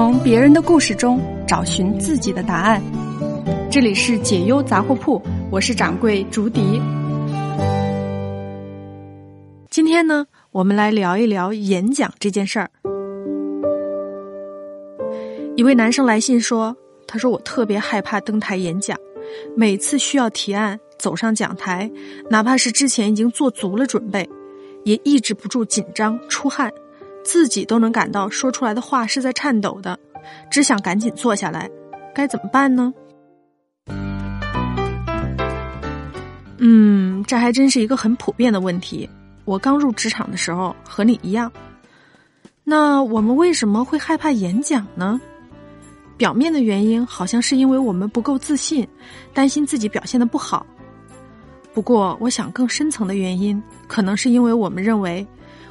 从别人的故事中找寻自己的答案。这里是解忧杂货铺，我是掌柜竹笛。今天呢，我们来聊一聊演讲这件事儿。一位男生来信说：“他说我特别害怕登台演讲，每次需要提案走上讲台，哪怕是之前已经做足了准备，也抑制不住紧张出汗。”自己都能感到说出来的话是在颤抖的，只想赶紧坐下来，该怎么办呢？嗯，这还真是一个很普遍的问题。我刚入职场的时候和你一样。那我们为什么会害怕演讲呢？表面的原因好像是因为我们不够自信，担心自己表现的不好。不过，我想更深层的原因，可能是因为我们认为。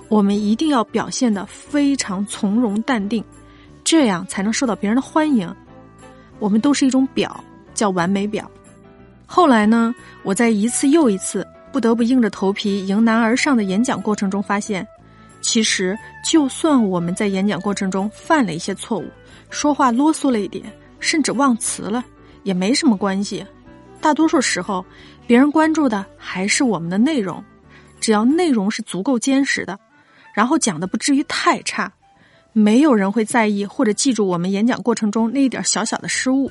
我们一定要表现的非常从容淡定，这样才能受到别人的欢迎。我们都是一种表，叫完美表。后来呢，我在一次又一次不得不硬着头皮迎难而上的演讲过程中发现，其实就算我们在演讲过程中犯了一些错误，说话啰嗦了一点，甚至忘词了，也没什么关系。大多数时候，别人关注的还是我们的内容，只要内容是足够坚实的。然后讲的不至于太差，没有人会在意或者记住我们演讲过程中那一点小小的失误，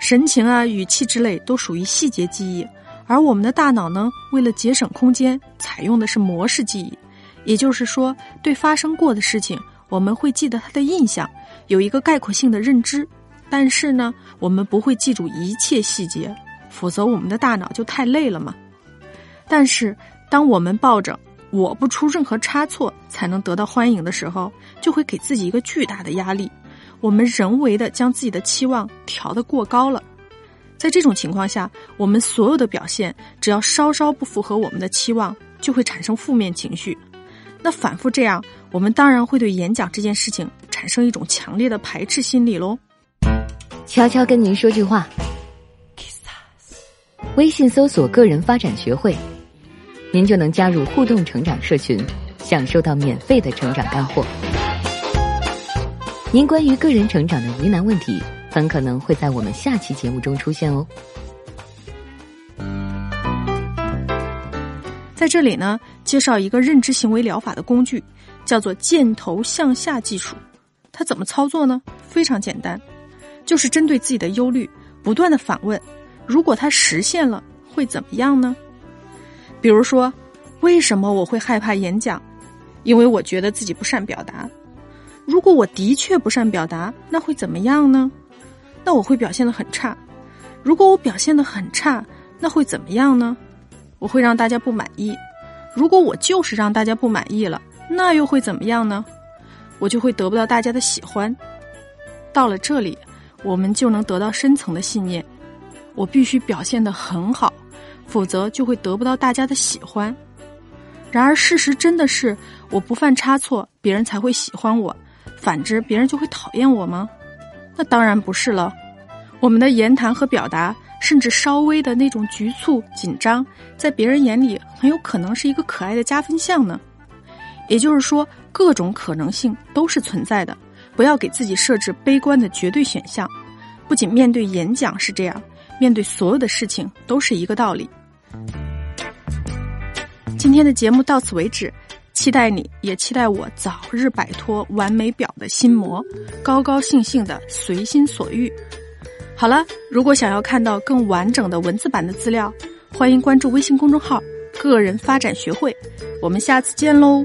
神情啊、语气之类都属于细节记忆，而我们的大脑呢，为了节省空间，采用的是模式记忆，也就是说，对发生过的事情，我们会记得它的印象，有一个概括性的认知，但是呢，我们不会记住一切细节，否则我们的大脑就太累了嘛。但是，当我们抱着。我不出任何差错才能得到欢迎的时候，就会给自己一个巨大的压力。我们人为的将自己的期望调得过高了，在这种情况下，我们所有的表现只要稍稍不符合我们的期望，就会产生负面情绪。那反复这样，我们当然会对演讲这件事情产生一种强烈的排斥心理喽。悄悄跟您说句话，微信搜索“个人发展学会”。您就能加入互动成长社群，享受到免费的成长干货。您关于个人成长的疑难问题，很可能会在我们下期节目中出现哦。在这里呢，介绍一个认知行为疗法的工具，叫做箭头向下技术。它怎么操作呢？非常简单，就是针对自己的忧虑，不断的反问：如果它实现了，会怎么样呢？比如说，为什么我会害怕演讲？因为我觉得自己不善表达。如果我的确不善表达，那会怎么样呢？那我会表现的很差。如果我表现的很差，那会怎么样呢？我会让大家不满意。如果我就是让大家不满意了，那又会怎么样呢？我就会得不到大家的喜欢。到了这里，我们就能得到深层的信念：我必须表现的很好。否则就会得不到大家的喜欢。然而事实真的是我不犯差错，别人才会喜欢我；反之，别人就会讨厌我吗？那当然不是了。我们的言谈和表达，甚至稍微的那种局促紧张，在别人眼里很有可能是一个可爱的加分项呢。也就是说，各种可能性都是存在的，不要给自己设置悲观的绝对选项。不仅面对演讲是这样。面对所有的事情都是一个道理。今天的节目到此为止，期待你也期待我早日摆脱完美表的心魔，高高兴兴的随心所欲。好了，如果想要看到更完整的文字版的资料，欢迎关注微信公众号“个人发展学会”。我们下次见喽。